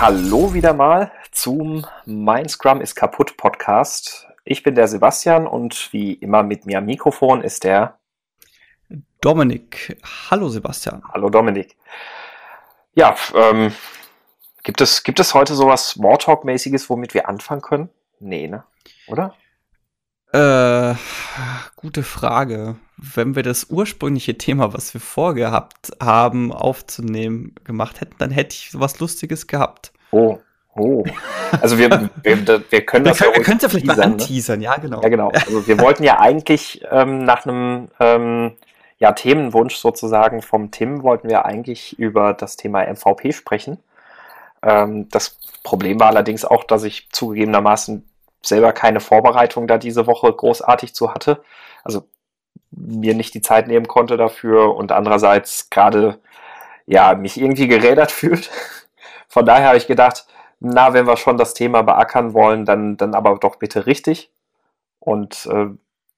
Hallo wieder mal zum Mein Scrum ist kaputt Podcast. Ich bin der Sebastian und wie immer mit mir am Mikrofon ist der Dominik. Hallo Sebastian. Hallo Dominik. Ja, ähm, gibt, es, gibt es heute sowas Smalltalk-mäßiges, womit wir anfangen können? Nee, ne? Oder? Äh, gute Frage. Wenn wir das ursprüngliche Thema, was wir vorgehabt haben, aufzunehmen, gemacht hätten, dann hätte ich sowas Lustiges gehabt. Oh, oh. Also wir, wir, wir können das wir können, ja, wir können ja vielleicht teasern, mal ne? anteasern, ne? ja genau. Ja genau. Also wir wollten ja eigentlich ähm, nach einem ähm, ja, Themenwunsch sozusagen vom Tim wollten wir eigentlich über das Thema MVP sprechen. Ähm, das Problem war allerdings auch, dass ich zugegebenermaßen selber keine Vorbereitung da diese Woche großartig zu hatte. Also mir nicht die Zeit nehmen konnte dafür und andererseits gerade ja mich irgendwie gerädert fühlt. Von daher habe ich gedacht, na, wenn wir schon das Thema beackern wollen, dann, dann aber doch bitte richtig. Und äh,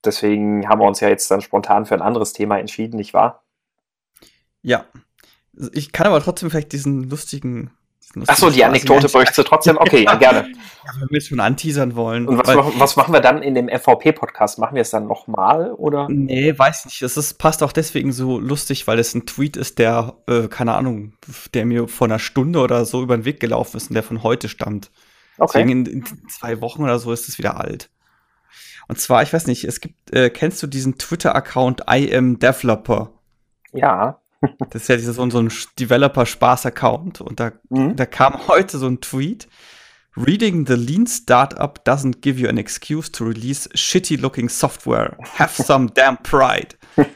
deswegen haben wir uns ja jetzt dann spontan für ein anderes Thema entschieden, nicht wahr? Ja. Ich kann aber trotzdem vielleicht diesen lustigen Achso, die Anekdote du trotzdem? Okay, ja, gerne. Ja, wenn wir es schon anteasern wollen. Und was, machen, was machen wir dann in dem MVP-Podcast? Machen wir es dann nochmal oder? Nee, weiß nicht. Es ist, passt auch deswegen so lustig, weil es ein Tweet ist, der, äh, keine Ahnung, der mir vor einer Stunde oder so über den Weg gelaufen ist und der von heute stammt. Okay. Deswegen in, in zwei Wochen oder so ist es wieder alt. Und zwar, ich weiß nicht, es gibt, äh, kennst du diesen Twitter-Account I am Developer? Ja. Das ist ja so, so ein Developer-Spaß-Account. Und da, mhm. da kam heute so ein Tweet. Reading the lean startup doesn't give you an excuse to release shitty looking software. Have some damn pride.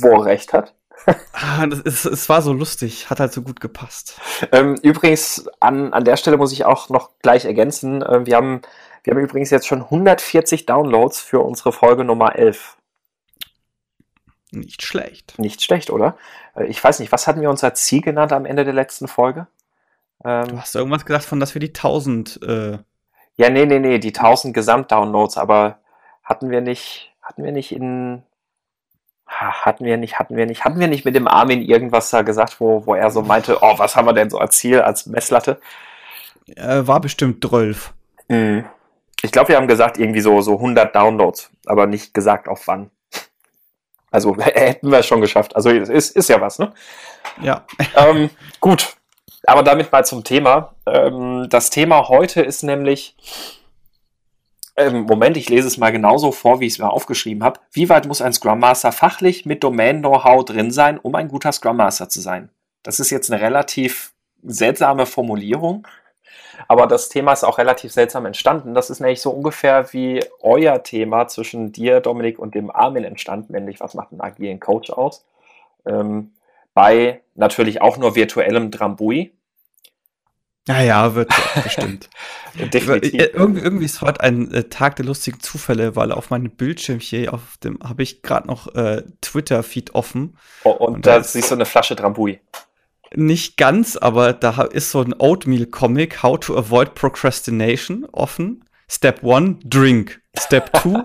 Wo recht hat. ah, das ist, es war so lustig, hat halt so gut gepasst. Ähm, übrigens, an, an der Stelle muss ich auch noch gleich ergänzen. Äh, wir, haben, wir haben übrigens jetzt schon 140 Downloads für unsere Folge Nummer 11. Nicht schlecht. Nicht schlecht, oder? Äh, ich weiß nicht, was hatten wir uns als Ziel genannt am Ende der letzten Folge? Ähm, du hast irgendwas gesagt von, dass wir die 1000. Äh ja, nee, nee, nee, die 1000 Gesamtdownloads, aber hatten wir nicht, hatten wir nicht in. Hatten wir nicht, hatten wir nicht, hatten wir nicht mit dem Armin irgendwas da gesagt, wo, wo er so meinte, oh, was haben wir denn so als Ziel, als Messlatte? Äh, war bestimmt 12. Mhm. Ich glaube, wir haben gesagt, irgendwie so, so 100 Downloads, aber nicht gesagt auf wann. Also hätten wir es schon geschafft. Also ist, ist ja was, ne? Ja. Ähm, gut, aber damit mal zum Thema. Ähm, das Thema heute ist nämlich, ähm, Moment, ich lese es mal genauso vor, wie ich es mir aufgeschrieben habe. Wie weit muss ein Scrum Master fachlich mit Domain-Know-how drin sein, um ein guter Scrum Master zu sein? Das ist jetzt eine relativ seltsame Formulierung. Aber das Thema ist auch relativ seltsam entstanden. Das ist nämlich so ungefähr wie euer Thema zwischen dir, Dominik, und dem Armin entstanden, nämlich was macht ein agilen Coach aus? Ähm, bei natürlich auch nur virtuellem Drambui. Naja, wird bestimmt. Definitiv. Irgendwie, irgendwie ist heute ein äh, Tag der lustigen Zufälle, weil auf meinem Bildschirm hier auf dem habe ich gerade noch äh, Twitter-Feed offen. Oh, und, und da siehst du eine Flasche Drambui. Nicht ganz, aber da ist so ein Oatmeal-Comic, How to Avoid Procrastination, offen. Step 1, drink. Step 2,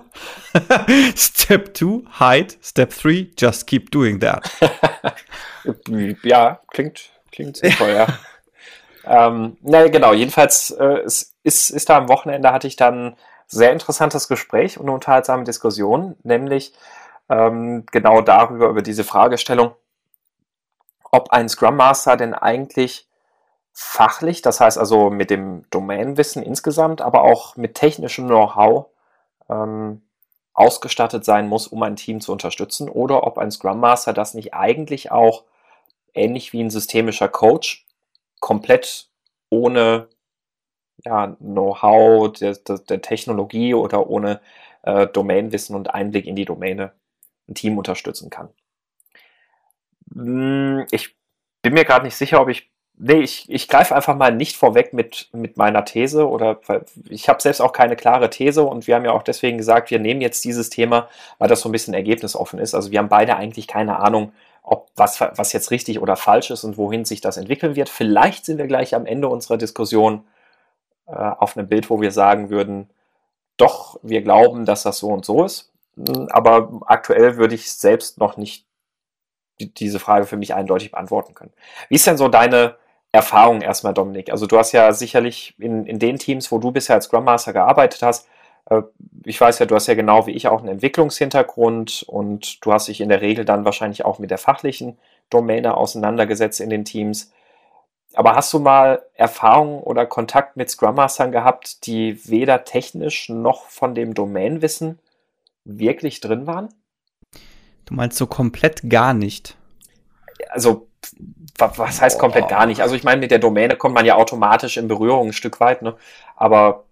Step 2, hide. Step 3, just keep doing that. ja, klingt, klingt sinnvoll, ja. ähm, na genau, jedenfalls äh, es ist, ist da am Wochenende hatte ich dann sehr interessantes Gespräch und eine unterhaltsame Diskussion, nämlich ähm, genau darüber, über diese Fragestellung, ob ein Scrum Master denn eigentlich fachlich, das heißt also mit dem Domainwissen insgesamt, aber auch mit technischem Know-how ähm, ausgestattet sein muss, um ein Team zu unterstützen, oder ob ein Scrum Master das nicht eigentlich auch ähnlich wie ein systemischer Coach komplett ohne ja, Know-how der, der, Technologie oder ohne äh, Domainwissen und Einblick in die Domäne ein Team unterstützen kann. Hm, ich bin mir gerade nicht sicher, ob ich. Nee, ich, ich greife einfach mal nicht vorweg mit, mit meiner These oder ich habe selbst auch keine klare These und wir haben ja auch deswegen gesagt, wir nehmen jetzt dieses Thema, weil das so ein bisschen ergebnisoffen ist. Also wir haben beide eigentlich keine Ahnung, ob was, was jetzt richtig oder falsch ist und wohin sich das entwickeln wird. Vielleicht sind wir gleich am Ende unserer Diskussion äh, auf einem Bild, wo wir sagen würden, doch, wir glauben, dass das so und so ist. Hm, aber aktuell würde ich selbst noch nicht diese Frage für mich eindeutig beantworten können. Wie ist denn so deine, Erfahrung erstmal, Dominik. Also du hast ja sicherlich in, in den Teams, wo du bisher als Scrum Master gearbeitet hast, äh, ich weiß ja, du hast ja genau wie ich auch einen Entwicklungshintergrund und du hast dich in der Regel dann wahrscheinlich auch mit der fachlichen Domäne auseinandergesetzt in den Teams. Aber hast du mal Erfahrung oder Kontakt mit Scrum Mastern gehabt, die weder technisch noch von dem Domänenwissen wirklich drin waren? Du meinst so komplett gar nicht? Also, was heißt komplett gar nicht? Also, ich meine, mit der Domäne kommt man ja automatisch in Berührung ein Stück weit, ne? Aber.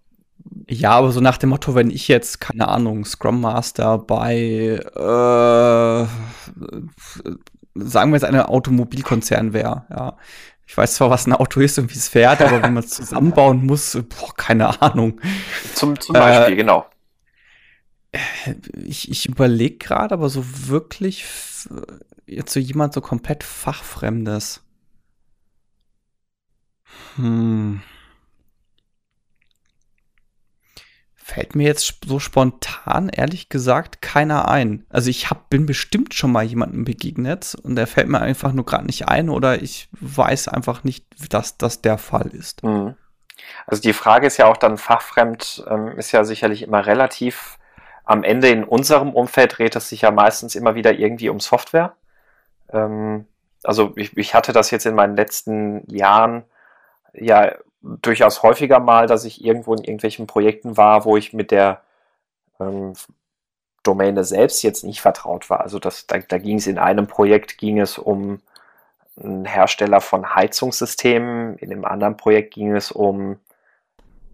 Ja, aber so nach dem Motto, wenn ich jetzt, keine Ahnung, Scrum Master bei, äh, sagen wir jetzt, einem Automobilkonzern wäre, ja ich weiß zwar, was ein Auto ist und wie es fährt, aber wenn man es zusammenbauen muss, boah, keine Ahnung. Zum, zum Beispiel, äh, genau. Ich, ich überlege gerade, aber so wirklich jetzt so jemand so komplett fachfremdes. Hm. Fällt mir jetzt so spontan, ehrlich gesagt, keiner ein. Also ich hab, bin bestimmt schon mal jemandem begegnet und der fällt mir einfach nur gerade nicht ein oder ich weiß einfach nicht, dass das der Fall ist. Mhm. Also die Frage ist ja auch dann fachfremd, ähm, ist ja sicherlich immer relativ. Am Ende in unserem Umfeld dreht es sich ja meistens immer wieder irgendwie um Software. Ähm, also ich, ich hatte das jetzt in meinen letzten Jahren ja durchaus häufiger mal, dass ich irgendwo in irgendwelchen Projekten war, wo ich mit der ähm, Domäne selbst jetzt nicht vertraut war. Also das, da, da ging es in einem Projekt ging es um einen Hersteller von Heizungssystemen, in einem anderen Projekt ging es um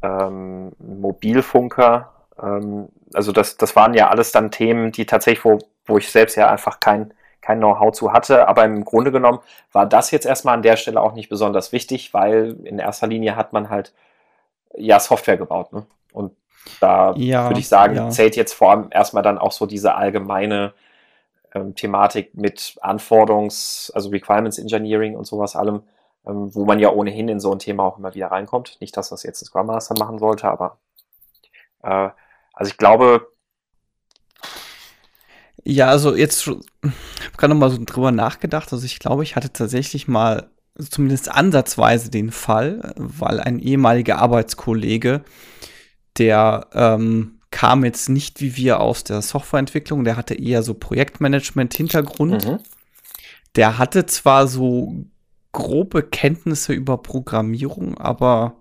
ähm, Mobilfunker. Ähm, also das, das waren ja alles dann Themen, die tatsächlich, wo, wo ich selbst ja einfach kein kein Know-how zu hatte. Aber im Grunde genommen war das jetzt erstmal an der Stelle auch nicht besonders wichtig, weil in erster Linie hat man halt ja Software gebaut. Ne? Und da ja, würde ich sagen, ja. zählt jetzt vor allem erstmal dann auch so diese allgemeine ähm, Thematik mit Anforderungs-, also Requirements Engineering und sowas allem, ähm, wo man ja ohnehin in so ein Thema auch immer wieder reinkommt. Nicht, dass das jetzt ein Scrum Master machen sollte, aber äh, also ich glaube, ja, also jetzt, ich habe gerade noch mal so drüber nachgedacht. Also ich glaube, ich hatte tatsächlich mal zumindest ansatzweise den Fall, weil ein ehemaliger Arbeitskollege, der ähm, kam jetzt nicht wie wir aus der Softwareentwicklung, der hatte eher so Projektmanagement-Hintergrund. Mhm. Der hatte zwar so grobe Kenntnisse über Programmierung, aber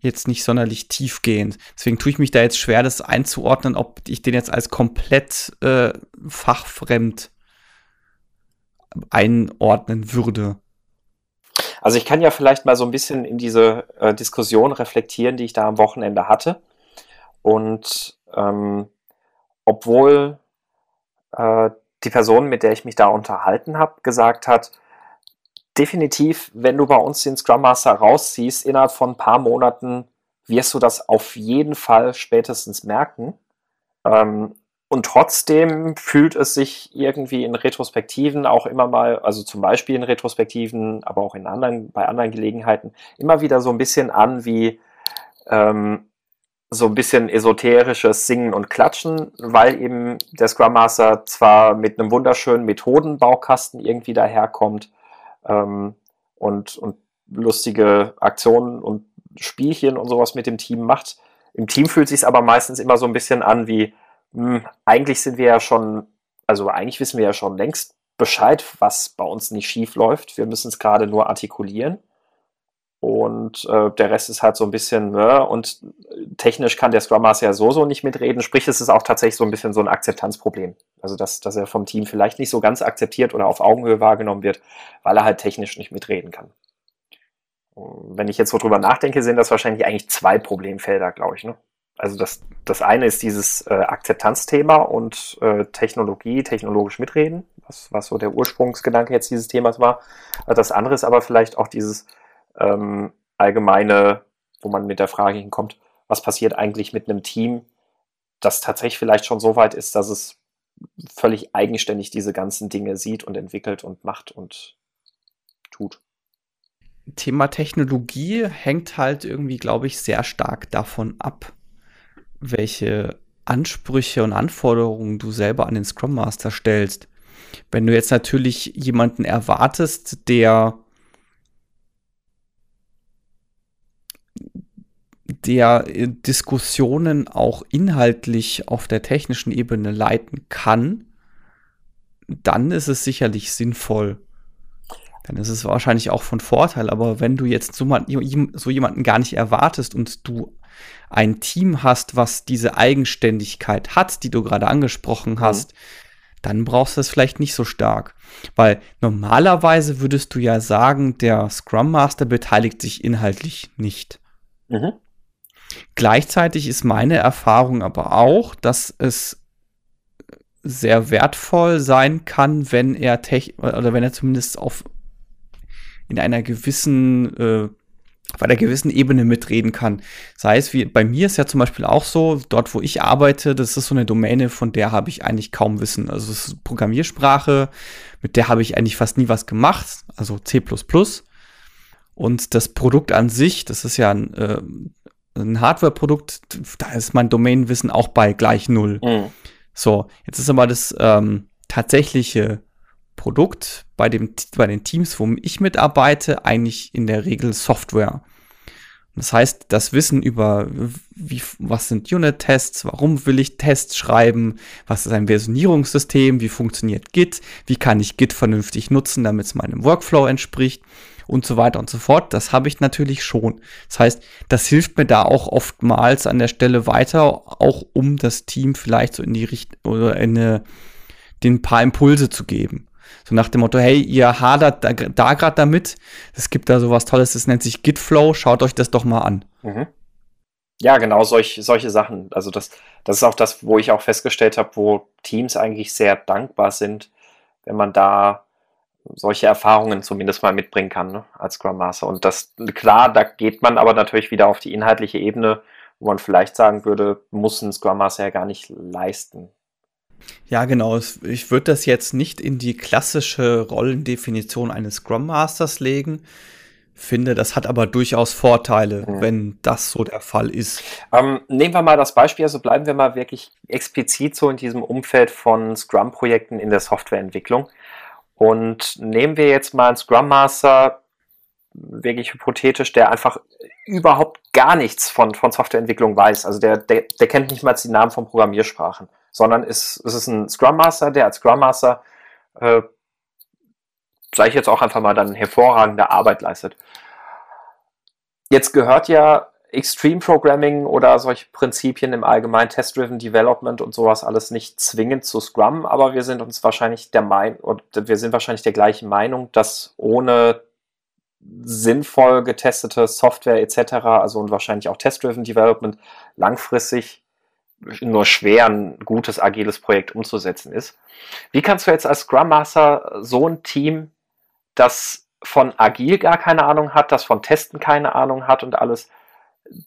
jetzt nicht sonderlich tiefgehend. Deswegen tue ich mich da jetzt schwer, das einzuordnen, ob ich den jetzt als komplett äh, fachfremd einordnen würde. Also ich kann ja vielleicht mal so ein bisschen in diese äh, Diskussion reflektieren, die ich da am Wochenende hatte. Und ähm, obwohl äh, die Person, mit der ich mich da unterhalten habe, gesagt hat, definitiv, wenn du bei uns den Scrum Master rausziehst, innerhalb von ein paar Monaten wirst du das auf jeden Fall spätestens merken. Ähm, und trotzdem fühlt es sich irgendwie in Retrospektiven auch immer mal, also zum Beispiel in Retrospektiven, aber auch in anderen, bei anderen Gelegenheiten, immer wieder so ein bisschen an wie ähm, so ein bisschen esoterisches Singen und Klatschen, weil eben der Scrum Master zwar mit einem wunderschönen Methodenbaukasten irgendwie daherkommt, ähm, und, und lustige Aktionen und Spielchen und sowas mit dem Team macht. Im Team fühlt sich aber meistens immer so ein bisschen an wie, mh, hm, eigentlich sind wir ja schon, also eigentlich wissen wir ja schon längst Bescheid, was bei uns nicht schief läuft. Wir müssen es gerade nur artikulieren. Und äh, der Rest ist halt so ein bisschen, ne, und technisch kann der Scrum Master ja so, so nicht mitreden. Sprich, es ist auch tatsächlich so ein bisschen so ein Akzeptanzproblem. Also, dass, dass er vom Team vielleicht nicht so ganz akzeptiert oder auf Augenhöhe wahrgenommen wird, weil er halt technisch nicht mitreden kann. Wenn ich jetzt so drüber nachdenke, sind das wahrscheinlich eigentlich zwei Problemfelder, glaube ich. Ne? Also das, das eine ist dieses äh, Akzeptanzthema und äh, Technologie, technologisch mitreden, was, was so der Ursprungsgedanke jetzt dieses Themas war. Das andere ist aber vielleicht auch dieses ähm, allgemeine, wo man mit der Frage hinkommt, was passiert eigentlich mit einem Team, das tatsächlich vielleicht schon so weit ist, dass es völlig eigenständig diese ganzen Dinge sieht und entwickelt und macht und tut. Thema Technologie hängt halt irgendwie, glaube ich, sehr stark davon ab, welche Ansprüche und Anforderungen du selber an den Scrum Master stellst. Wenn du jetzt natürlich jemanden erwartest, der der äh, Diskussionen auch inhaltlich auf der technischen Ebene leiten kann, dann ist es sicherlich sinnvoll. Dann ist es wahrscheinlich auch von Vorteil. Aber wenn du jetzt so, so jemanden gar nicht erwartest und du ein Team hast, was diese Eigenständigkeit hat, die du gerade angesprochen mhm. hast, mhm. dann brauchst du es vielleicht nicht so stark. Weil normalerweise würdest du ja sagen, der Scrum Master beteiligt sich inhaltlich nicht. Mhm. Gleichzeitig ist meine Erfahrung aber auch, dass es sehr wertvoll sein kann, wenn er tech oder wenn er zumindest auf in einer gewissen äh, auf einer gewissen Ebene mitreden kann. Sei es wie bei mir ist ja zum Beispiel auch so, dort wo ich arbeite, das ist so eine Domäne, von der habe ich eigentlich kaum Wissen. Also es ist Programmiersprache, mit der habe ich eigentlich fast nie was gemacht, also C++. Und das Produkt an sich, das ist ja ein, äh, ein Hardware-Produkt, da ist mein Domänenwissen auch bei gleich null. Mhm. So, jetzt ist aber das ähm, tatsächliche Produkt bei, dem, bei den Teams, wo ich mitarbeite, eigentlich in der Regel Software. Das heißt, das Wissen über, wie, was sind Unit-Tests, warum will ich Tests schreiben, was ist ein Versionierungssystem, wie funktioniert Git, wie kann ich Git vernünftig nutzen, damit es meinem Workflow entspricht und so weiter und so fort. Das habe ich natürlich schon. Das heißt, das hilft mir da auch oftmals an der Stelle weiter, auch um das Team vielleicht so in die Richtung oder in eine, den paar Impulse zu geben. So nach dem Motto, hey, ihr hadert da, da gerade damit. Es gibt da sowas Tolles, das nennt sich Gitflow. Schaut euch das doch mal an. Mhm. Ja, genau, solch, solche Sachen. Also das, das ist auch das, wo ich auch festgestellt habe, wo Teams eigentlich sehr dankbar sind, wenn man da solche Erfahrungen zumindest mal mitbringen kann ne, als Scrum Master. Und das, klar, da geht man aber natürlich wieder auf die inhaltliche Ebene, wo man vielleicht sagen würde, muss ein Scrum Master ja gar nicht leisten. Ja, genau. Ich würde das jetzt nicht in die klassische Rollendefinition eines Scrum Masters legen. Finde, das hat aber durchaus Vorteile, mhm. wenn das so der Fall ist. Ähm, nehmen wir mal das Beispiel, also bleiben wir mal wirklich explizit so in diesem Umfeld von Scrum-Projekten in der Softwareentwicklung. Und nehmen wir jetzt mal einen Scrum Master, wirklich hypothetisch, der einfach überhaupt gar nichts von, von Softwareentwicklung weiß. Also der, der, der kennt nicht mal die Namen von Programmiersprachen sondern ist, es ist ein Scrum Master, der als Scrum Master, äh, sage ich jetzt auch einfach mal, dann hervorragende Arbeit leistet. Jetzt gehört ja Extreme Programming oder solche Prinzipien im Allgemeinen, Test-Driven Development und sowas alles nicht zwingend zu Scrum, aber wir sind uns wahrscheinlich der Meinung, wir sind wahrscheinlich der gleichen Meinung, dass ohne sinnvoll getestete Software etc., also und wahrscheinlich auch Test-Driven Development langfristig nur schwer ein gutes agiles Projekt umzusetzen ist. Wie kannst du jetzt als Scrum Master so ein Team, das von agil gar keine Ahnung hat, das von Testen keine Ahnung hat und alles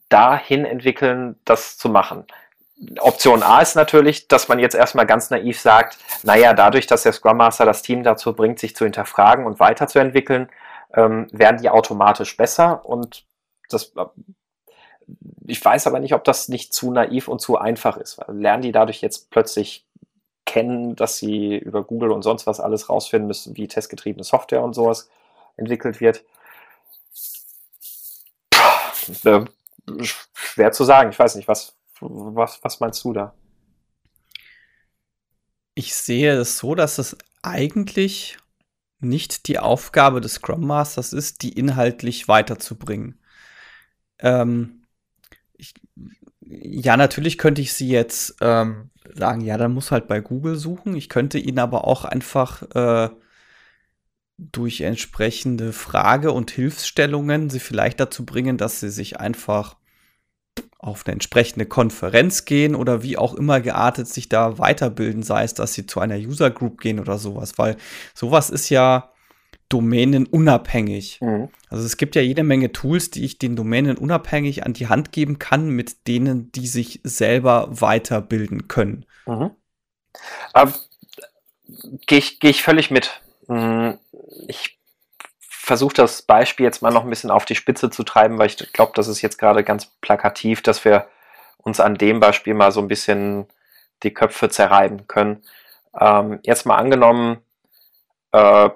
dahin entwickeln, das zu machen? Option A ist natürlich, dass man jetzt erstmal ganz naiv sagt, naja, dadurch, dass der Scrum Master das Team dazu bringt, sich zu hinterfragen und weiterzuentwickeln, ähm, werden die automatisch besser und das ich weiß aber nicht, ob das nicht zu naiv und zu einfach ist. Lernen die dadurch jetzt plötzlich kennen, dass sie über Google und sonst was alles rausfinden müssen, wie testgetriebene Software und sowas entwickelt wird? Puh, schwer zu sagen. Ich weiß nicht, was, was, was meinst du da? Ich sehe es so, dass es eigentlich nicht die Aufgabe des Scrum Masters ist, die inhaltlich weiterzubringen. Ähm, ich, ja, natürlich könnte ich sie jetzt ähm, sagen, ja, dann muss halt bei Google suchen. Ich könnte ihn aber auch einfach äh, durch entsprechende Frage- und Hilfsstellungen sie vielleicht dazu bringen, dass sie sich einfach auf eine entsprechende Konferenz gehen oder wie auch immer geartet sich da weiterbilden, sei es, dass sie zu einer User Group gehen oder sowas, weil sowas ist ja Domänen unabhängig. Mhm. Also es gibt ja jede Menge Tools, die ich den Domänen unabhängig an die Hand geben kann, mit denen die sich selber weiterbilden können. Mhm. Gehe ich, geh ich völlig mit. Hm, ich versuche das Beispiel jetzt mal noch ein bisschen auf die Spitze zu treiben, weil ich glaube, das ist jetzt gerade ganz plakativ, dass wir uns an dem Beispiel mal so ein bisschen die Köpfe zerreiben können. Ähm, jetzt mal angenommen, äh,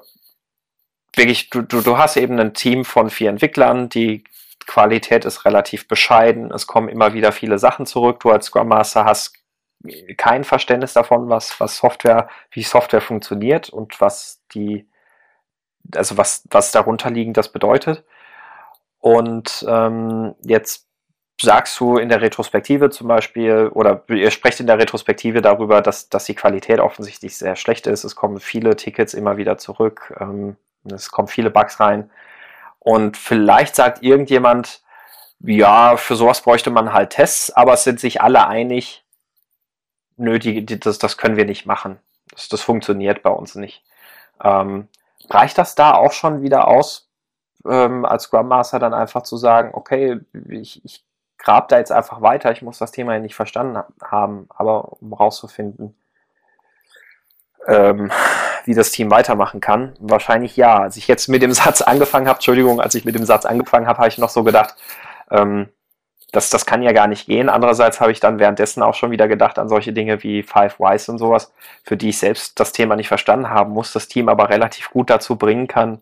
wirklich, du, du, du hast eben ein Team von vier Entwicklern, die Qualität ist relativ bescheiden, es kommen immer wieder viele Sachen zurück. Du als Scrum Master hast kein Verständnis davon, was, was Software, wie Software funktioniert und was die, also was, was darunter liegend das bedeutet. Und ähm, jetzt sagst du in der Retrospektive zum Beispiel, oder ihr sprecht in der Retrospektive darüber, dass, dass die Qualität offensichtlich sehr schlecht ist. Es kommen viele Tickets immer wieder zurück, ähm, es kommen viele Bugs rein. Und vielleicht sagt irgendjemand, ja, für sowas bräuchte man halt Tests, aber es sind sich alle einig, nötig, das, das können wir nicht machen. Das, das funktioniert bei uns nicht. Ähm, reicht das da auch schon wieder aus, ähm, als Scrum Master dann einfach zu sagen, okay, ich, ich grab da jetzt einfach weiter, ich muss das Thema ja nicht verstanden haben, aber um rauszufinden, ähm, wie das Team weitermachen kann, wahrscheinlich ja. Als ich jetzt mit dem Satz angefangen habe, Entschuldigung, als ich mit dem Satz angefangen habe, habe ich noch so gedacht, ähm, das, das kann ja gar nicht gehen. Andererseits habe ich dann währenddessen auch schon wieder gedacht an solche Dinge wie Five Whys und sowas, für die ich selbst das Thema nicht verstanden haben muss, das Team aber relativ gut dazu bringen kann,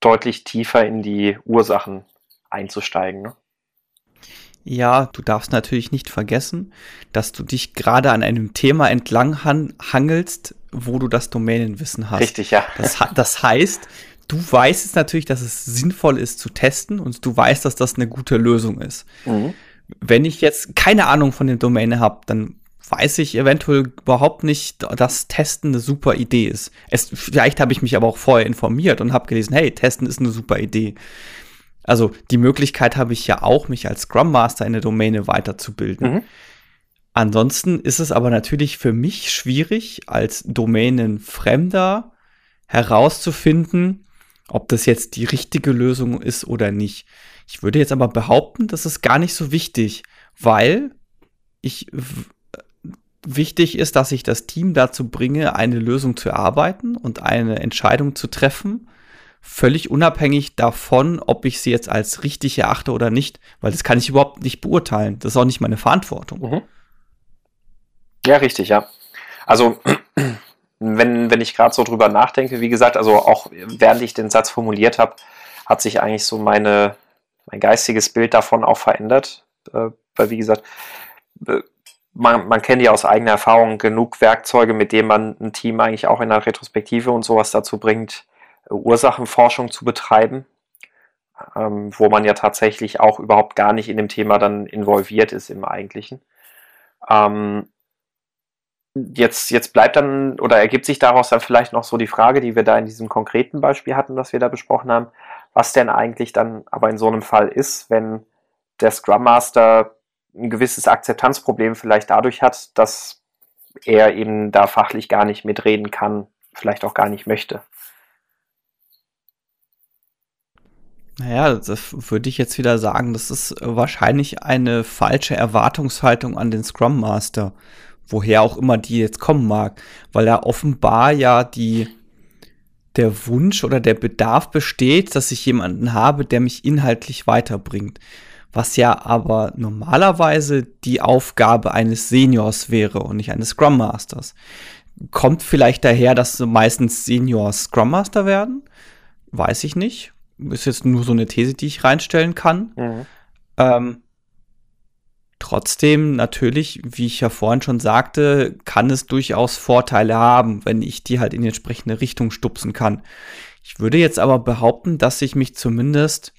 deutlich tiefer in die Ursachen einzusteigen. Ne? Ja, du darfst natürlich nicht vergessen, dass du dich gerade an einem Thema entlang hangelst, wo du das Domänenwissen hast. Richtig, ja. Das, das heißt, du weißt es natürlich, dass es sinnvoll ist zu testen und du weißt, dass das eine gute Lösung ist. Mhm. Wenn ich jetzt keine Ahnung von dem Domäne habe, dann weiß ich eventuell überhaupt nicht, dass Testen eine super Idee ist. Es, vielleicht habe ich mich aber auch vorher informiert und habe gelesen, hey, Testen ist eine super Idee. Also die Möglichkeit habe ich ja auch, mich als Scrum Master in der Domäne weiterzubilden. Mhm. Ansonsten ist es aber natürlich für mich schwierig, als Domänenfremder herauszufinden, ob das jetzt die richtige Lösung ist oder nicht. Ich würde jetzt aber behaupten, das ist gar nicht so wichtig, weil ich wichtig ist, dass ich das Team dazu bringe, eine Lösung zu erarbeiten und eine Entscheidung zu treffen, völlig unabhängig davon, ob ich sie jetzt als richtig erachte oder nicht, weil das kann ich überhaupt nicht beurteilen. Das ist auch nicht meine Verantwortung. Mhm. Ja, richtig, ja. Also wenn, wenn ich gerade so drüber nachdenke, wie gesagt, also auch während ich den Satz formuliert habe, hat sich eigentlich so meine, mein geistiges Bild davon auch verändert. Äh, weil, wie gesagt, äh, man, man kennt ja aus eigener Erfahrung genug Werkzeuge, mit denen man ein Team eigentlich auch in der Retrospektive und sowas dazu bringt, Ursachenforschung zu betreiben, ähm, wo man ja tatsächlich auch überhaupt gar nicht in dem Thema dann involviert ist im Eigentlichen. Ähm, Jetzt, jetzt bleibt dann oder ergibt sich daraus dann vielleicht noch so die Frage, die wir da in diesem konkreten Beispiel hatten, das wir da besprochen haben, was denn eigentlich dann aber in so einem Fall ist, wenn der Scrum Master ein gewisses Akzeptanzproblem vielleicht dadurch hat, dass er eben da fachlich gar nicht mitreden kann, vielleicht auch gar nicht möchte. Naja, das würde ich jetzt wieder sagen, das ist wahrscheinlich eine falsche Erwartungshaltung an den Scrum Master woher auch immer die jetzt kommen mag, weil da offenbar ja die der Wunsch oder der Bedarf besteht, dass ich jemanden habe, der mich inhaltlich weiterbringt. Was ja aber normalerweise die Aufgabe eines Seniors wäre und nicht eines Scrum Masters. Kommt vielleicht daher, dass meistens Seniors Scrum Master werden? Weiß ich nicht. Ist jetzt nur so eine These, die ich reinstellen kann. Mhm. Ähm, Trotzdem, natürlich, wie ich ja vorhin schon sagte, kann es durchaus Vorteile haben, wenn ich die halt in die entsprechende Richtung stupsen kann. Ich würde jetzt aber behaupten, dass ich mich zumindest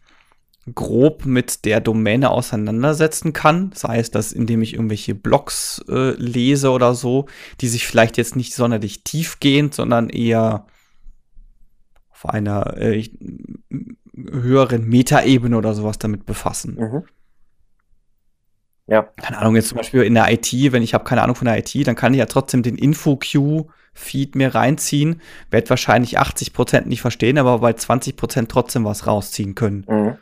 grob mit der Domäne auseinandersetzen kann, sei es das, indem ich irgendwelche Blogs äh, lese oder so, die sich vielleicht jetzt nicht sonderlich tiefgehend, sondern eher auf einer äh, höheren Metaebene oder sowas damit befassen. Mhm. Ja. Keine Ahnung, jetzt zum Beispiel in der IT, wenn ich habe keine Ahnung von der IT, dann kann ich ja trotzdem den Info-Q-Feed mir reinziehen, werde wahrscheinlich 80% nicht verstehen, aber bei 20% trotzdem was rausziehen können. Mhm.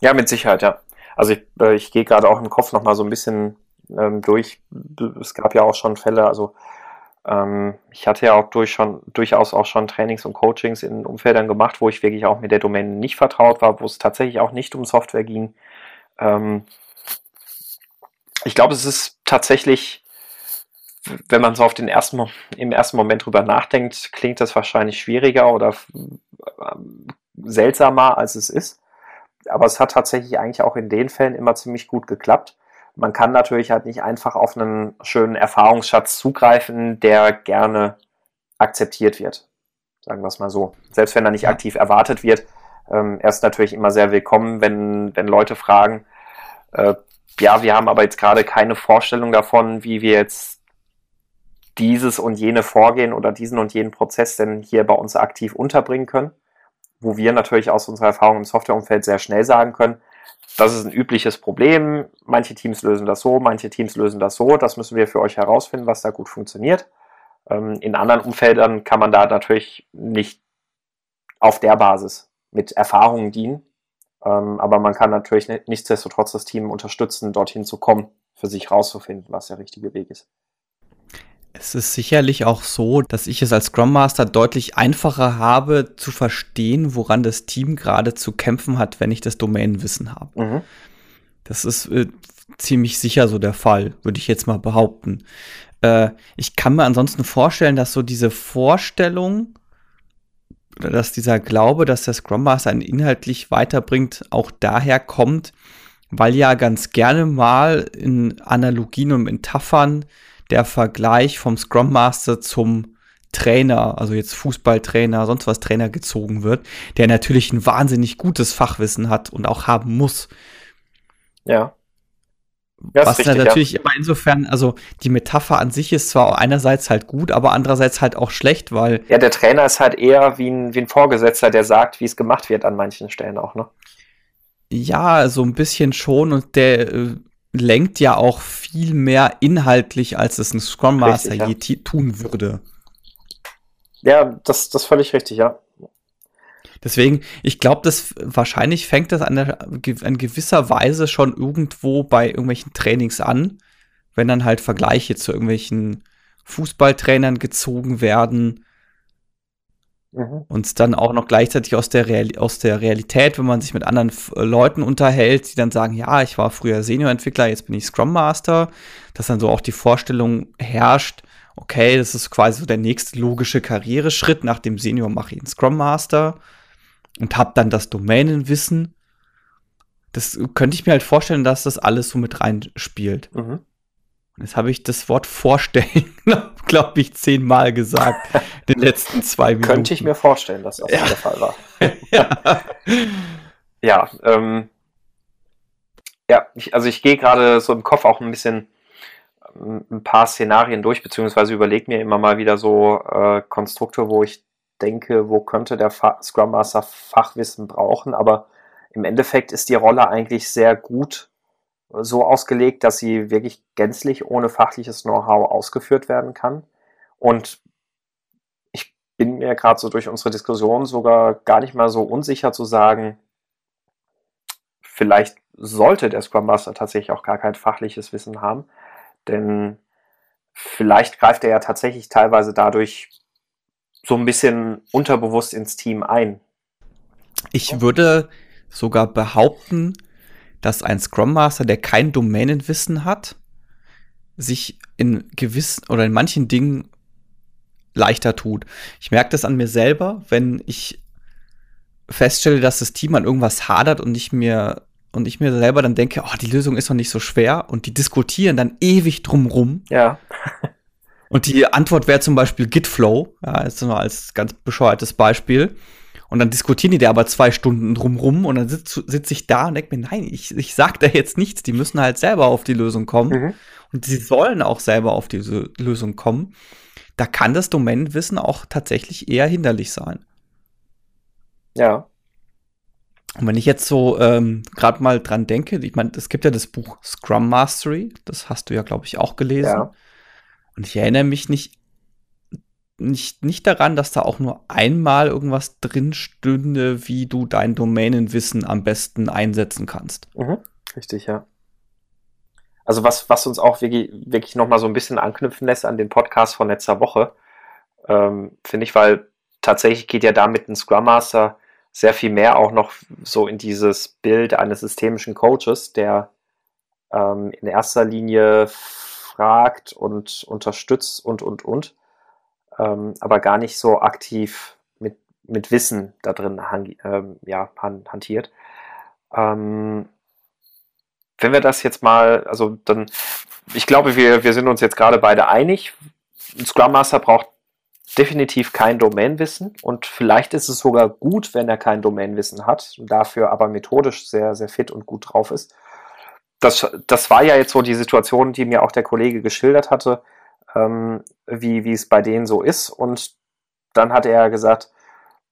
Ja, mit Sicherheit, ja. Also ich, äh, ich gehe gerade auch im Kopf noch mal so ein bisschen ähm, durch. Es gab ja auch schon Fälle, also ähm, ich hatte ja auch durch schon, durchaus auch schon Trainings und Coachings in Umfeldern gemacht, wo ich wirklich auch mit der Domain nicht vertraut war, wo es tatsächlich auch nicht um Software ging, ähm, ich glaube, es ist tatsächlich, wenn man so auf den ersten, im ersten Moment drüber nachdenkt, klingt das wahrscheinlich schwieriger oder ähm, seltsamer, als es ist. aber es hat tatsächlich eigentlich auch in den Fällen immer ziemlich gut geklappt. Man kann natürlich halt nicht einfach auf einen schönen Erfahrungsschatz zugreifen, der gerne akzeptiert wird. Sagen wir es mal so. Selbst wenn er nicht aktiv erwartet wird, ähm, er ist natürlich immer sehr willkommen, wenn, wenn Leute fragen, äh, ja, wir haben aber jetzt gerade keine Vorstellung davon, wie wir jetzt dieses und jene Vorgehen oder diesen und jenen Prozess denn hier bei uns aktiv unterbringen können, wo wir natürlich aus unserer Erfahrung im Softwareumfeld sehr schnell sagen können, das ist ein übliches Problem. Manche Teams lösen das so, manche Teams lösen das so. Das müssen wir für euch herausfinden, was da gut funktioniert. Ähm, in anderen Umfeldern kann man da natürlich nicht auf der Basis mit Erfahrungen dienen. Ähm, aber man kann natürlich nichtsdestotrotz das Team unterstützen, dorthin zu kommen, für sich rauszufinden, was der richtige Weg ist. Es ist sicherlich auch so, dass ich es als Scrum Master deutlich einfacher habe zu verstehen, woran das Team gerade zu kämpfen hat, wenn ich das Domänenwissen habe. Mhm. Das ist äh, ziemlich sicher so der Fall, würde ich jetzt mal behaupten. Äh, ich kann mir ansonsten vorstellen, dass so diese Vorstellung oder dass dieser Glaube, dass der Scrum Master einen inhaltlich weiterbringt, auch daher kommt, weil ja ganz gerne mal in Analogien und Metaphern der Vergleich vom Scrum Master zum Trainer, also jetzt Fußballtrainer, sonst was Trainer gezogen wird, der natürlich ein wahnsinnig gutes Fachwissen hat und auch haben muss. Ja. Ja was richtig, natürlich ja. immer insofern, also die Metapher an sich ist zwar einerseits halt gut, aber andererseits halt auch schlecht, weil. Ja, der Trainer ist halt eher wie ein, wie ein Vorgesetzter, der sagt, wie es gemacht wird an manchen Stellen auch, ne? Ja, so ein bisschen schon und der äh, lenkt ja auch viel mehr inhaltlich, als es ein Scrum Master richtig, ja. je tun würde. Ja, das, das völlig richtig, ja. Deswegen, ich glaube, das wahrscheinlich fängt das an, der, an gewisser Weise schon irgendwo bei irgendwelchen Trainings an, wenn dann halt Vergleiche zu irgendwelchen Fußballtrainern gezogen werden Mhm. Und dann auch noch gleichzeitig aus der, Real aus der Realität, wenn man sich mit anderen äh, Leuten unterhält, die dann sagen, ja, ich war früher Senior-Entwickler, jetzt bin ich Scrum Master, dass dann so auch die Vorstellung herrscht, okay, das ist quasi so der nächste logische Karriereschritt, nach dem Senior mache ich einen Scrum Master und habe dann das Domänenwissen. Das könnte ich mir halt vorstellen, dass das alles so mit reinspielt. Mhm. Jetzt habe ich das Wort vorstellen, glaube ich, zehnmal gesagt in den letzten zwei Minuten. Könnte ich mir vorstellen, dass das ja. der Fall war. ja, ja, ähm, ja ich, also ich gehe gerade so im Kopf auch ein bisschen ähm, ein paar Szenarien durch, beziehungsweise überlege mir immer mal wieder so äh, Konstrukte, wo ich denke, wo könnte der Fa Scrum Master Fachwissen brauchen, aber im Endeffekt ist die Rolle eigentlich sehr gut so ausgelegt, dass sie wirklich gänzlich ohne fachliches Know-how ausgeführt werden kann. Und ich bin mir gerade so durch unsere Diskussion sogar gar nicht mal so unsicher zu sagen, vielleicht sollte der Scrum Master tatsächlich auch gar kein fachliches Wissen haben, denn vielleicht greift er ja tatsächlich teilweise dadurch so ein bisschen unterbewusst ins Team ein. Ich würde sogar behaupten, dass ein Scrum Master, der kein Domänenwissen hat, sich in gewissen oder in manchen Dingen leichter tut. Ich merke das an mir selber, wenn ich feststelle, dass das Team an irgendwas hadert und ich mir und ich mir selber dann denke, oh, die Lösung ist doch nicht so schwer und die diskutieren dann ewig drumrum. Ja. und die Antwort wäre zum Beispiel Gitflow, ja, ist nur als ganz bescheuertes Beispiel. Und dann diskutieren die da aber zwei Stunden drumrum und dann sitze sitz ich da und denke mir, nein, ich, ich sag da jetzt nichts. Die müssen halt selber auf die Lösung kommen. Mhm. Und sie sollen auch selber auf diese Lösung kommen. Da kann das Domänenwissen auch tatsächlich eher hinderlich sein. Ja. Und wenn ich jetzt so ähm, gerade mal dran denke, ich meine, es gibt ja das Buch Scrum Mastery, das hast du ja, glaube ich, auch gelesen. Ja. Und ich erinnere mich nicht nicht, nicht daran, dass da auch nur einmal irgendwas drin stünde, wie du dein Domänenwissen am besten einsetzen kannst. Mhm, richtig, ja. Also was, was uns auch wirklich, wirklich nochmal so ein bisschen anknüpfen lässt an den Podcast von letzter Woche, ähm, finde ich, weil tatsächlich geht ja damit ein Scrum Master sehr viel mehr auch noch so in dieses Bild eines systemischen Coaches, der ähm, in erster Linie fragt und unterstützt und, und, und ähm, aber gar nicht so aktiv mit, mit Wissen da drin ähm, ja, han, hantiert. Ähm, wenn wir das jetzt mal, also dann, ich glaube, wir, wir sind uns jetzt gerade beide einig. Ein Scrum Master braucht definitiv kein Domainwissen und vielleicht ist es sogar gut, wenn er kein Domainwissen hat, dafür aber methodisch sehr, sehr fit und gut drauf ist. Das, das war ja jetzt so die Situation, die mir auch der Kollege geschildert hatte, ähm, wie, wie es bei denen so ist. Und dann hat er gesagt,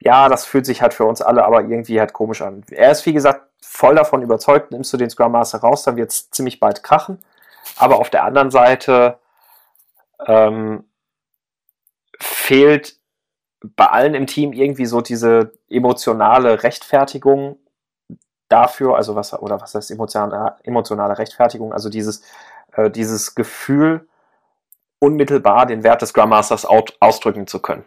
ja, das fühlt sich halt für uns alle aber irgendwie halt komisch an. Er ist, wie gesagt, voll davon überzeugt, nimmst du den Scrum Master raus, dann wird es ziemlich bald krachen. Aber auf der anderen Seite ähm, fehlt bei allen im Team irgendwie so diese emotionale Rechtfertigung dafür, also was, oder was heißt emotionale, emotionale Rechtfertigung, also dieses, äh, dieses Gefühl, unmittelbar den Wert des Scrum Masters ausdrücken zu können.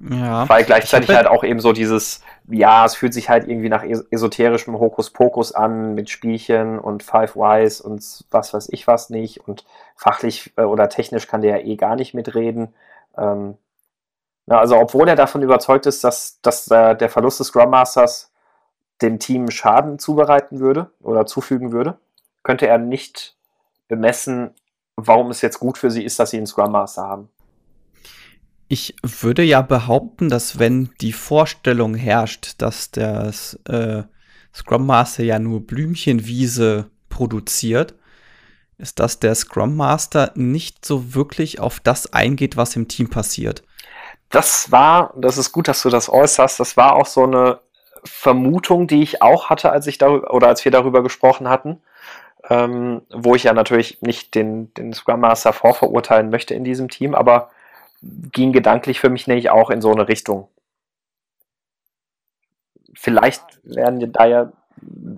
Ja. Weil gleichzeitig halt auch eben so dieses, ja, es fühlt sich halt irgendwie nach esoterischem Hokuspokus an mit Spielchen und Five Wise und was weiß ich was nicht und fachlich äh, oder technisch kann der ja eh gar nicht mitreden. Ähm, na, also obwohl er davon überzeugt ist, dass, dass äh, der Verlust des Scrum Masters dem Team Schaden zubereiten würde oder zufügen würde, könnte er nicht bemessen, warum es jetzt gut für sie ist, dass sie einen Scrum Master haben. Ich würde ja behaupten, dass wenn die Vorstellung herrscht, dass der äh, Scrum Master ja nur Blümchenwiese produziert, ist, dass der Scrum Master nicht so wirklich auf das eingeht, was im Team passiert. Das war, das ist gut, dass du das äußerst, das war auch so eine Vermutung, die ich auch hatte, als ich darüber oder als wir darüber gesprochen hatten, ähm, wo ich ja natürlich nicht den, den Scrum Master vorverurteilen möchte in diesem Team, aber ging gedanklich für mich nämlich auch in so eine Richtung. Vielleicht werden da ja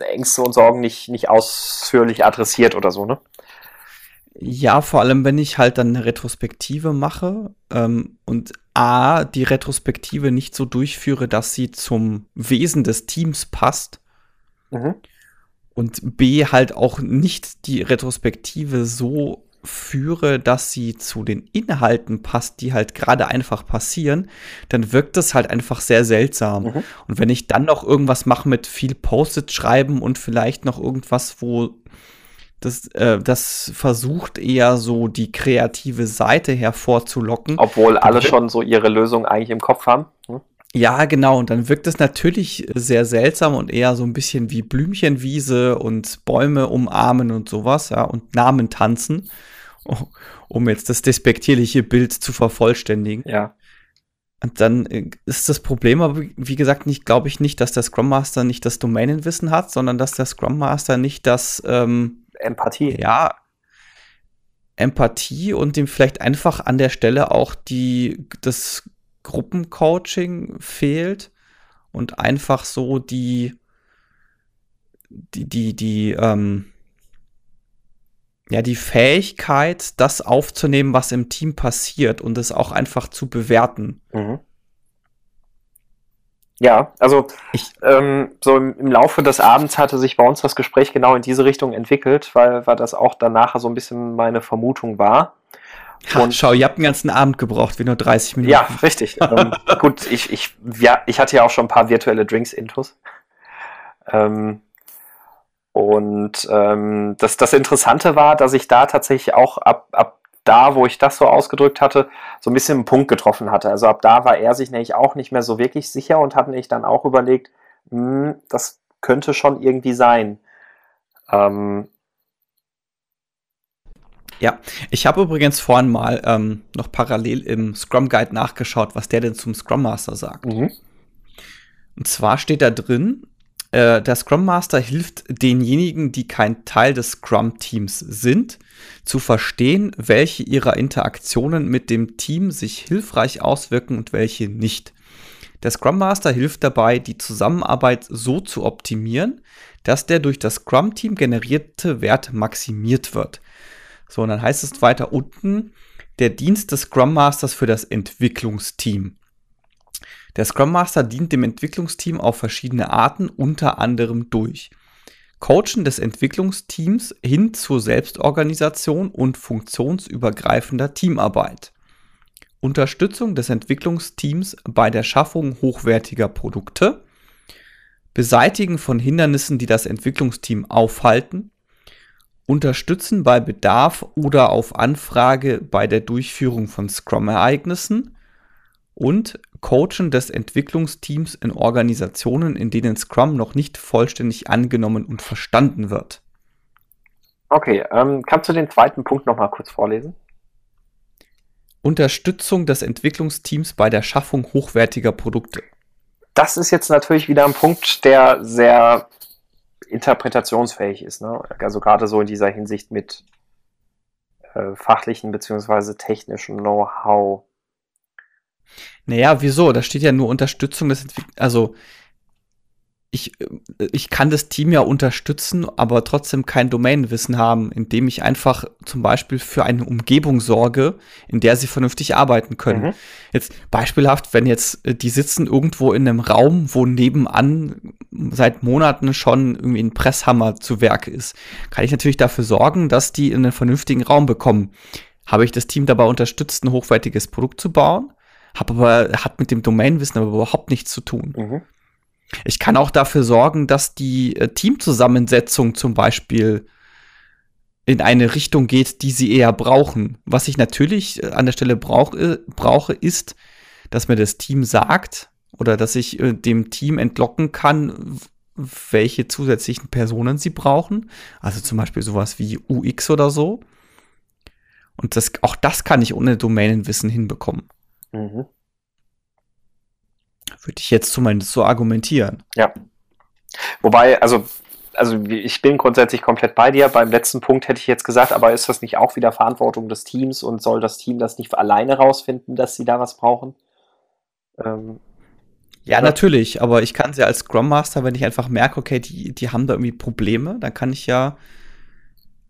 Ängste und Sorgen nicht, nicht ausführlich adressiert oder so, ne? Ja, vor allem, wenn ich halt dann eine Retrospektive mache ähm, und A, die Retrospektive nicht so durchführe, dass sie zum Wesen des Teams passt. Mhm. Und B, halt auch nicht die Retrospektive so führe, dass sie zu den Inhalten passt, die halt gerade einfach passieren, dann wirkt das halt einfach sehr seltsam. Mhm. Und wenn ich dann noch irgendwas mache mit viel Post-it schreiben und vielleicht noch irgendwas, wo das, äh, das versucht eher so die kreative Seite hervorzulocken. Obwohl alle schon so ihre Lösung eigentlich im Kopf haben. Hm? Ja, genau. Und dann wirkt es natürlich sehr seltsam und eher so ein bisschen wie Blümchenwiese und Bäume umarmen und sowas, ja, und Namen tanzen um jetzt das despektierliche Bild zu vervollständigen. Ja. Und dann äh, ist das Problem aber, wie gesagt, nicht, glaube ich nicht, dass der Scrum Master nicht das Domänenwissen hat, sondern dass der Scrum Master nicht das ähm, Empathie. Ja. Empathie und dem vielleicht einfach an der Stelle auch die, das Gruppencoaching fehlt und einfach so die, die, die, die, ähm, ja, die Fähigkeit, das aufzunehmen, was im Team passiert und es auch einfach zu bewerten. Mhm. Ja, also ich, ähm, so im, im, Laufe des Abends hatte sich bei uns das Gespräch genau in diese Richtung entwickelt, weil, weil das auch danach so ein bisschen meine Vermutung war. Und schau, ihr habt einen ganzen Abend gebraucht, wie nur 30 Minuten. Ja, richtig. ähm, gut, ich, ich, ja, ich hatte ja auch schon ein paar virtuelle Drinks-Intos. Ähm, und ähm, das, das Interessante war, dass ich da tatsächlich auch ab, ab da, wo ich das so ausgedrückt hatte, so ein bisschen einen Punkt getroffen hatte. Also ab da war er sich nämlich auch nicht mehr so wirklich sicher und hat nämlich dann auch überlegt, hm, das könnte schon irgendwie sein. Ähm, ja, ich habe übrigens vorhin mal ähm, noch parallel im Scrum Guide nachgeschaut, was der denn zum Scrum Master sagt. Mhm. Und zwar steht da drin, äh, der Scrum Master hilft denjenigen, die kein Teil des Scrum-Teams sind, zu verstehen, welche ihrer Interaktionen mit dem Team sich hilfreich auswirken und welche nicht. Der Scrum Master hilft dabei, die Zusammenarbeit so zu optimieren, dass der durch das Scrum-Team generierte Wert maximiert wird. So, und dann heißt es weiter unten, der Dienst des Scrum Masters für das Entwicklungsteam. Der Scrum Master dient dem Entwicklungsteam auf verschiedene Arten, unter anderem durch Coachen des Entwicklungsteams hin zur Selbstorganisation und funktionsübergreifender Teamarbeit. Unterstützung des Entwicklungsteams bei der Schaffung hochwertiger Produkte. Beseitigen von Hindernissen, die das Entwicklungsteam aufhalten, unterstützen bei Bedarf oder auf Anfrage bei der Durchführung von Scrum-Ereignissen und Coachen des Entwicklungsteams in Organisationen, in denen Scrum noch nicht vollständig angenommen und verstanden wird. Okay, ähm, kannst du den zweiten Punkt noch mal kurz vorlesen? Unterstützung des Entwicklungsteams bei der Schaffung hochwertiger Produkte. Das ist jetzt natürlich wieder ein Punkt, der sehr interpretationsfähig ist. Ne? Also gerade so in dieser Hinsicht mit äh, fachlichen beziehungsweise technischen Know-how. Naja, wieso? Da steht ja nur Unterstützung des Entwicklers. Also ich, ich kann das Team ja unterstützen, aber trotzdem kein Domainwissen haben, indem ich einfach zum Beispiel für eine Umgebung sorge, in der sie vernünftig arbeiten können. Mhm. Jetzt beispielhaft, wenn jetzt äh, die sitzen irgendwo in einem Raum, wo nebenan seit Monaten schon irgendwie ein Presshammer zu Werk ist, kann ich natürlich dafür sorgen, dass die in einen vernünftigen Raum bekommen. Habe ich das Team dabei unterstützt, ein hochwertiges Produkt zu bauen? Hab aber, hat mit dem Domainwissen aber überhaupt nichts zu tun. Mhm. Ich kann auch dafür sorgen, dass die äh, Teamzusammensetzung zum Beispiel in eine Richtung geht, die sie eher brauchen. Was ich natürlich äh, an der Stelle brauch, äh, brauche, ist, dass mir das Team sagt oder dass ich äh, dem Team entlocken kann, welche zusätzlichen Personen sie brauchen. Also zum Beispiel sowas wie UX oder so. Und das, auch das kann ich ohne Domänenwissen hinbekommen. Mhm. Würde ich jetzt zumindest so argumentieren. Ja. Wobei, also, also ich bin grundsätzlich komplett bei dir. Beim letzten Punkt hätte ich jetzt gesagt, aber ist das nicht auch wieder Verantwortung des Teams und soll das Team das nicht alleine rausfinden, dass sie da was brauchen? Ähm, ja, oder? natürlich, aber ich kann sie als Scrum Master, wenn ich einfach merke, okay, die, die haben da irgendwie Probleme, dann kann ich ja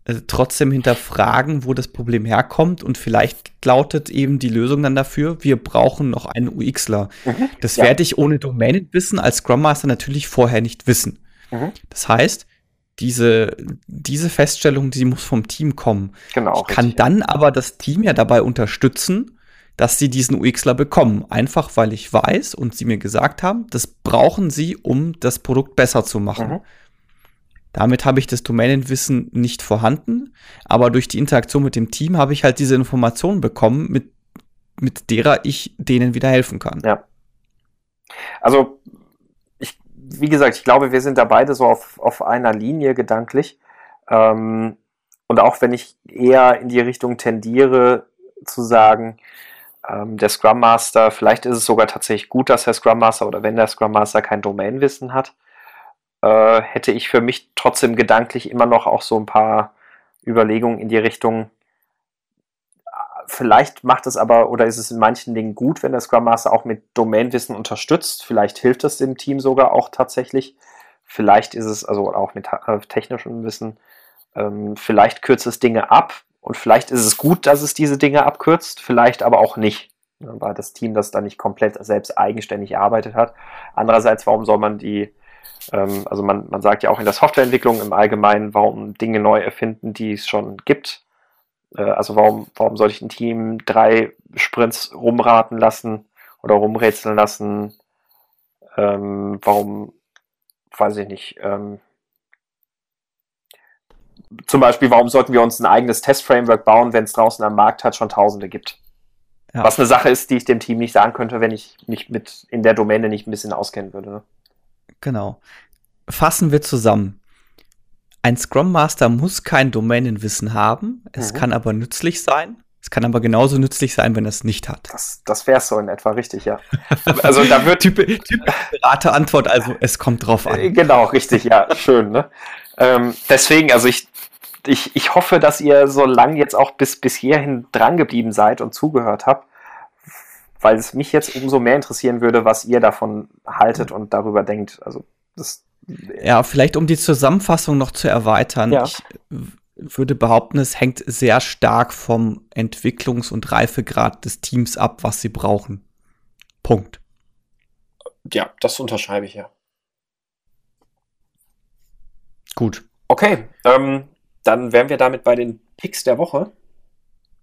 äh, trotzdem hinterfragen, wo das Problem herkommt und vielleicht lautet eben die Lösung dann dafür, wir brauchen noch einen UXler. Mhm, das ja. werde ich ohne Domänenwissen als Scrum Master natürlich vorher nicht wissen. Mhm. Das heißt, diese, diese Feststellung, die muss vom Team kommen. Genau. Ich kann richtig. dann aber das Team ja dabei unterstützen, dass sie diesen UXler bekommen. Einfach weil ich weiß und sie mir gesagt haben, das brauchen sie, um das Produkt besser zu machen. Mhm. Damit habe ich das Domänenwissen nicht vorhanden, aber durch die Interaktion mit dem Team habe ich halt diese Informationen bekommen, mit, mit derer ich denen wieder helfen kann. Ja. Also, ich, wie gesagt, ich glaube, wir sind da beide so auf, auf einer Linie gedanklich. Ähm, und auch wenn ich eher in die Richtung tendiere, zu sagen, ähm, der Scrum Master, vielleicht ist es sogar tatsächlich gut, dass der Scrum Master oder wenn der Scrum Master kein Domainwissen hat, äh, hätte ich für mich trotzdem gedanklich immer noch auch so ein paar Überlegungen in die Richtung, vielleicht macht es aber oder ist es in manchen Dingen gut, wenn der Scrum Master auch mit Domainwissen unterstützt. Vielleicht hilft es dem Team sogar auch tatsächlich. Vielleicht ist es also auch mit äh, technischem Wissen. Ähm, vielleicht kürzt es Dinge ab und vielleicht ist es gut, dass es diese Dinge abkürzt. Vielleicht aber auch nicht, ne, weil das Team das dann nicht komplett selbst eigenständig erarbeitet hat. Andererseits, warum soll man die ähm, also man, man sagt ja auch in der Softwareentwicklung im Allgemeinen, warum Dinge neu erfinden, die es schon gibt. Äh, also warum, warum soll ich ein Team drei Sprints rumraten lassen oder rumrätseln lassen? Ähm, warum, weiß ich nicht, ähm, zum Beispiel, warum sollten wir uns ein eigenes Testframework bauen, wenn es draußen am Markt hat schon Tausende gibt? Ja. Was eine Sache ist, die ich dem Team nicht sagen könnte, wenn ich mich mit in der Domäne nicht ein bisschen auskennen würde. Ne? Genau. Fassen wir zusammen. Ein Scrum Master muss kein Domänenwissen haben, es mhm. kann aber nützlich sein. Es kann aber genauso nützlich sein, wenn er es nicht hat. Das, das wäre so in etwa richtig, ja. also da wird Typ, typ Beraterantwort, also es kommt drauf an. Äh, genau, richtig, ja, schön. Ne? Ähm, deswegen, also ich, ich, ich hoffe, dass ihr so lange jetzt auch bis, bis hierhin drangeblieben seid und zugehört habt, weil es mich jetzt umso mehr interessieren würde, was ihr davon haltet und darüber denkt. Also das ja, vielleicht um die Zusammenfassung noch zu erweitern. Ja. Ich würde behaupten, es hängt sehr stark vom Entwicklungs- und Reifegrad des Teams ab, was sie brauchen. Punkt. Ja, das unterschreibe ich ja. Gut. Okay, ähm, dann wären wir damit bei den Picks der Woche.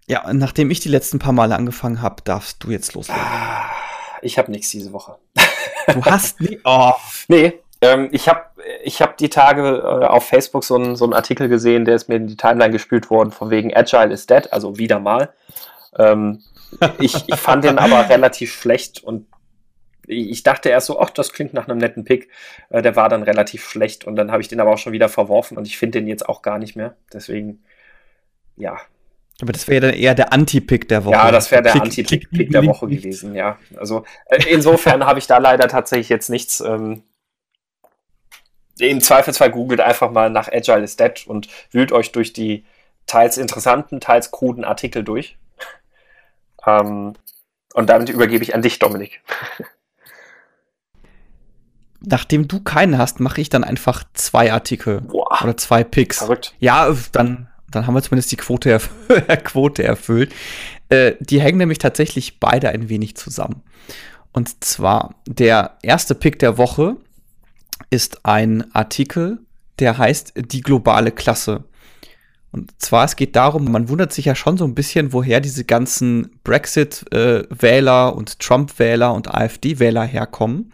Ja, nachdem ich die letzten paar Male angefangen habe, darfst du jetzt loslegen. Ich habe nichts diese Woche. Du hast nie. Oh. Nee, Ähm, ich habe ich hab die Tage äh, auf Facebook so einen, so einen Artikel gesehen, der ist mir in die Timeline gespielt worden, von wegen Agile is dead, also wieder mal. Ähm, ich, ich fand den aber relativ schlecht und ich dachte erst so, ach, das klingt nach einem netten Pick. Äh, der war dann relativ schlecht und dann habe ich den aber auch schon wieder verworfen und ich finde den jetzt auch gar nicht mehr. Deswegen, ja. Aber das wäre dann eher der Anti-Pick der Woche. Ja, das wäre der Anti-Pick der Woche gewesen, ja. Also äh, insofern habe ich da leider tatsächlich jetzt nichts. Ähm, Im Zweifelsfall googelt einfach mal nach Agile is Dead und wühlt euch durch die teils interessanten, teils kruden Artikel durch. ähm, und damit übergebe ich an dich, Dominik. nachdem du keinen hast, mache ich dann einfach zwei Artikel Boah. oder zwei Picks. Verrückt. Ja, dann, dann haben wir zumindest die Quote, erf Quote erfüllt. Äh, die hängen nämlich tatsächlich beide ein wenig zusammen. Und zwar der erste Pick der Woche ist ein Artikel, der heißt Die globale Klasse. Und zwar, es geht darum, man wundert sich ja schon so ein bisschen, woher diese ganzen Brexit-Wähler äh, und Trump-Wähler und AfD-Wähler herkommen.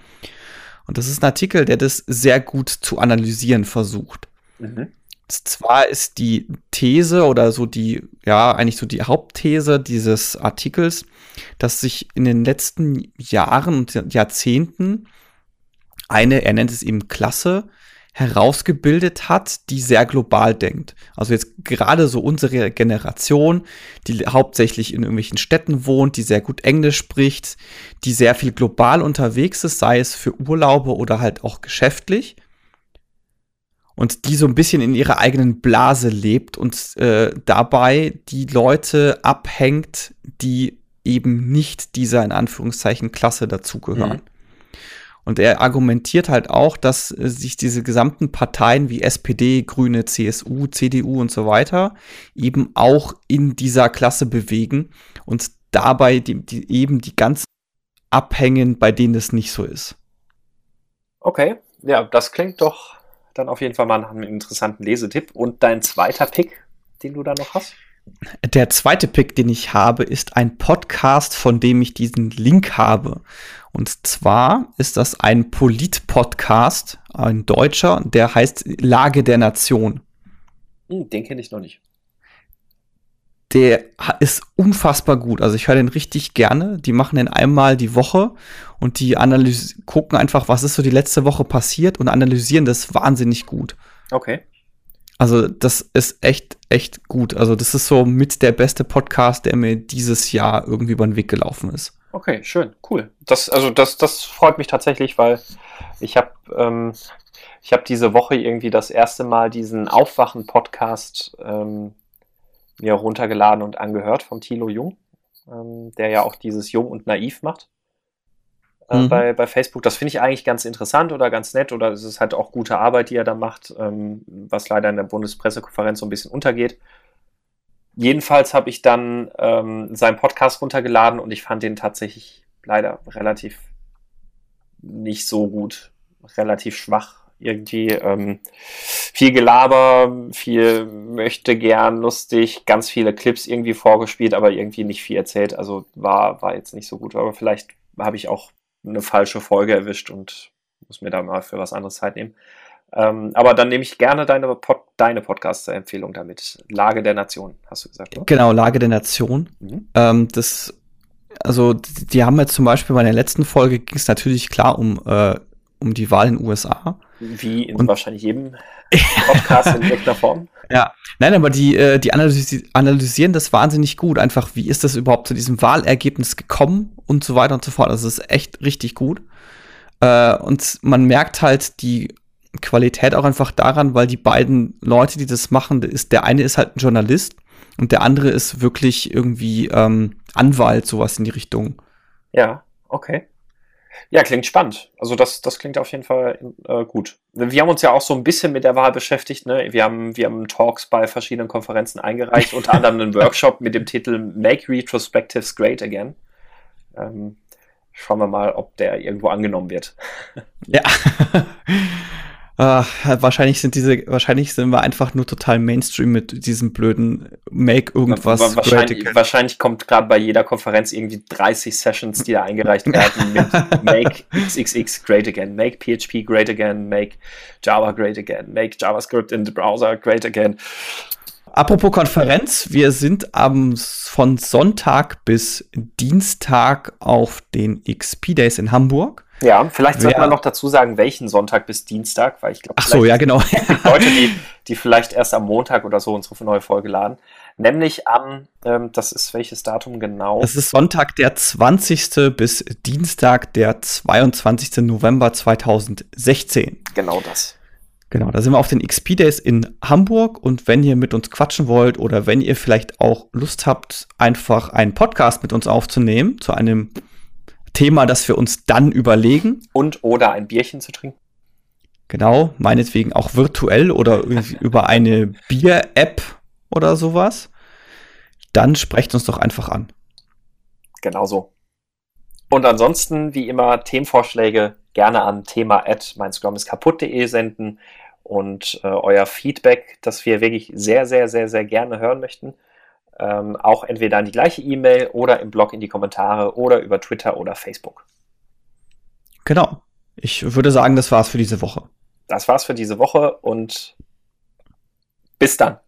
Und das ist ein Artikel, der das sehr gut zu analysieren versucht. Mhm. Zwar ist die These oder so die, ja, eigentlich so die Hauptthese dieses Artikels, dass sich in den letzten Jahren und Jahrzehnten eine, er nennt es eben Klasse, herausgebildet hat, die sehr global denkt. Also jetzt gerade so unsere Generation, die hauptsächlich in irgendwelchen Städten wohnt, die sehr gut Englisch spricht, die sehr viel global unterwegs ist, sei es für Urlaube oder halt auch geschäftlich. Und die so ein bisschen in ihrer eigenen Blase lebt und äh, dabei die Leute abhängt, die eben nicht dieser in Anführungszeichen Klasse dazugehören. Mhm. Und er argumentiert halt auch, dass äh, sich diese gesamten Parteien wie SPD, Grüne, CSU, CDU und so weiter eben auch in dieser Klasse bewegen und dabei die, die eben die ganzen abhängen, bei denen es nicht so ist. Okay, ja, das klingt doch dann auf jeden Fall mal einem interessanten Lesetipp. Und dein zweiter Pick, den du da noch hast? Der zweite Pick, den ich habe, ist ein Podcast, von dem ich diesen Link habe. Und zwar ist das ein Polit-Podcast, ein deutscher, der heißt Lage der Nation. Hm, den kenne ich noch nicht. Der ist unfassbar gut. Also ich höre den richtig gerne. Die machen den einmal die Woche und die gucken einfach, was ist so die letzte Woche passiert und analysieren das wahnsinnig gut. Okay. Also das ist echt, echt gut. Also das ist so mit der beste Podcast, der mir dieses Jahr irgendwie über den Weg gelaufen ist. Okay, schön, cool. Das, also das, das freut mich tatsächlich, weil ich habe ähm, ich habe diese Woche irgendwie das erste Mal diesen Aufwachen-Podcast ähm, mir runtergeladen und angehört vom Thilo Jung, ähm, der ja auch dieses Jung und Naiv macht äh, mhm. bei, bei Facebook. Das finde ich eigentlich ganz interessant oder ganz nett oder es ist halt auch gute Arbeit, die er da macht, ähm, was leider in der Bundespressekonferenz so ein bisschen untergeht. Jedenfalls habe ich dann ähm, seinen Podcast runtergeladen und ich fand den tatsächlich leider relativ nicht so gut, relativ schwach. Irgendwie ähm, viel Gelaber, viel möchte gern, lustig, ganz viele Clips irgendwie vorgespielt, aber irgendwie nicht viel erzählt. Also war, war jetzt nicht so gut. Aber vielleicht habe ich auch eine falsche Folge erwischt und muss mir da mal für was anderes Zeit nehmen. Ähm, aber dann nehme ich gerne deine, Pod deine Podcast-Empfehlung damit. Lage der Nation, hast du gesagt. Oder? Genau, Lage der Nation. Mhm. Ähm, das, also, die, die haben jetzt zum Beispiel bei der letzten Folge ging es natürlich klar um, äh, um die Wahl in den USA. Wie in Und, wahrscheinlich jedem Podcast in irgendeiner Form. Ja, nein, aber die, äh, die analysi analysieren das wahnsinnig gut. Einfach, wie ist das überhaupt zu diesem Wahlergebnis gekommen und so weiter und so fort. Also, es ist echt richtig gut. Äh, und man merkt halt die Qualität auch einfach daran, weil die beiden Leute, die das machen, ist, der eine ist halt ein Journalist und der andere ist wirklich irgendwie ähm, Anwalt, sowas in die Richtung. Ja, okay. Ja, klingt spannend. Also das, das klingt auf jeden Fall äh, gut. Wir haben uns ja auch so ein bisschen mit der Wahl beschäftigt. Ne? Wir, haben, wir haben Talks bei verschiedenen Konferenzen eingereicht, unter anderem einen Workshop mit dem Titel Make Retrospectives Great Again. Ähm, schauen wir mal, ob der irgendwo angenommen wird. Ja. Uh, wahrscheinlich sind diese, wahrscheinlich sind wir einfach nur total Mainstream mit diesem blöden Make irgendwas. Wahrscheinlich, wahrscheinlich kommt gerade bei jeder Konferenz irgendwie 30 Sessions, die da eingereicht werden mit Make XXX great again, Make PHP great again, Make Java great again, Make JavaScript in the browser great again. Apropos Konferenz, wir sind am, von Sonntag bis Dienstag auf den XP Days in Hamburg. Ja, vielleicht sollte man noch dazu sagen, welchen Sonntag bis Dienstag, weil ich glaube, so, ja genau. Leute, die, die vielleicht erst am Montag oder so unsere neue Folge laden, nämlich am, ähm, das ist welches Datum genau? Das ist Sonntag der 20. bis Dienstag der 22. November 2016. Genau das. Genau, da sind wir auf den XP Days in Hamburg und wenn ihr mit uns quatschen wollt oder wenn ihr vielleicht auch Lust habt, einfach einen Podcast mit uns aufzunehmen zu einem Thema, das wir uns dann überlegen. Und oder ein Bierchen zu trinken. Genau, meinetwegen auch virtuell oder über eine Bier-App oder sowas. Dann sprecht uns doch einfach an. Genau so. Und ansonsten, wie immer, Themenvorschläge gerne an thema at kaputt.de senden und äh, euer Feedback, das wir wirklich sehr, sehr, sehr, sehr gerne hören möchten ähm, auch entweder an die gleiche E-Mail oder im Blog in die Kommentare oder über Twitter oder Facebook. Genau. Ich würde sagen, das war's für diese Woche. Das war's für diese Woche und bis dann.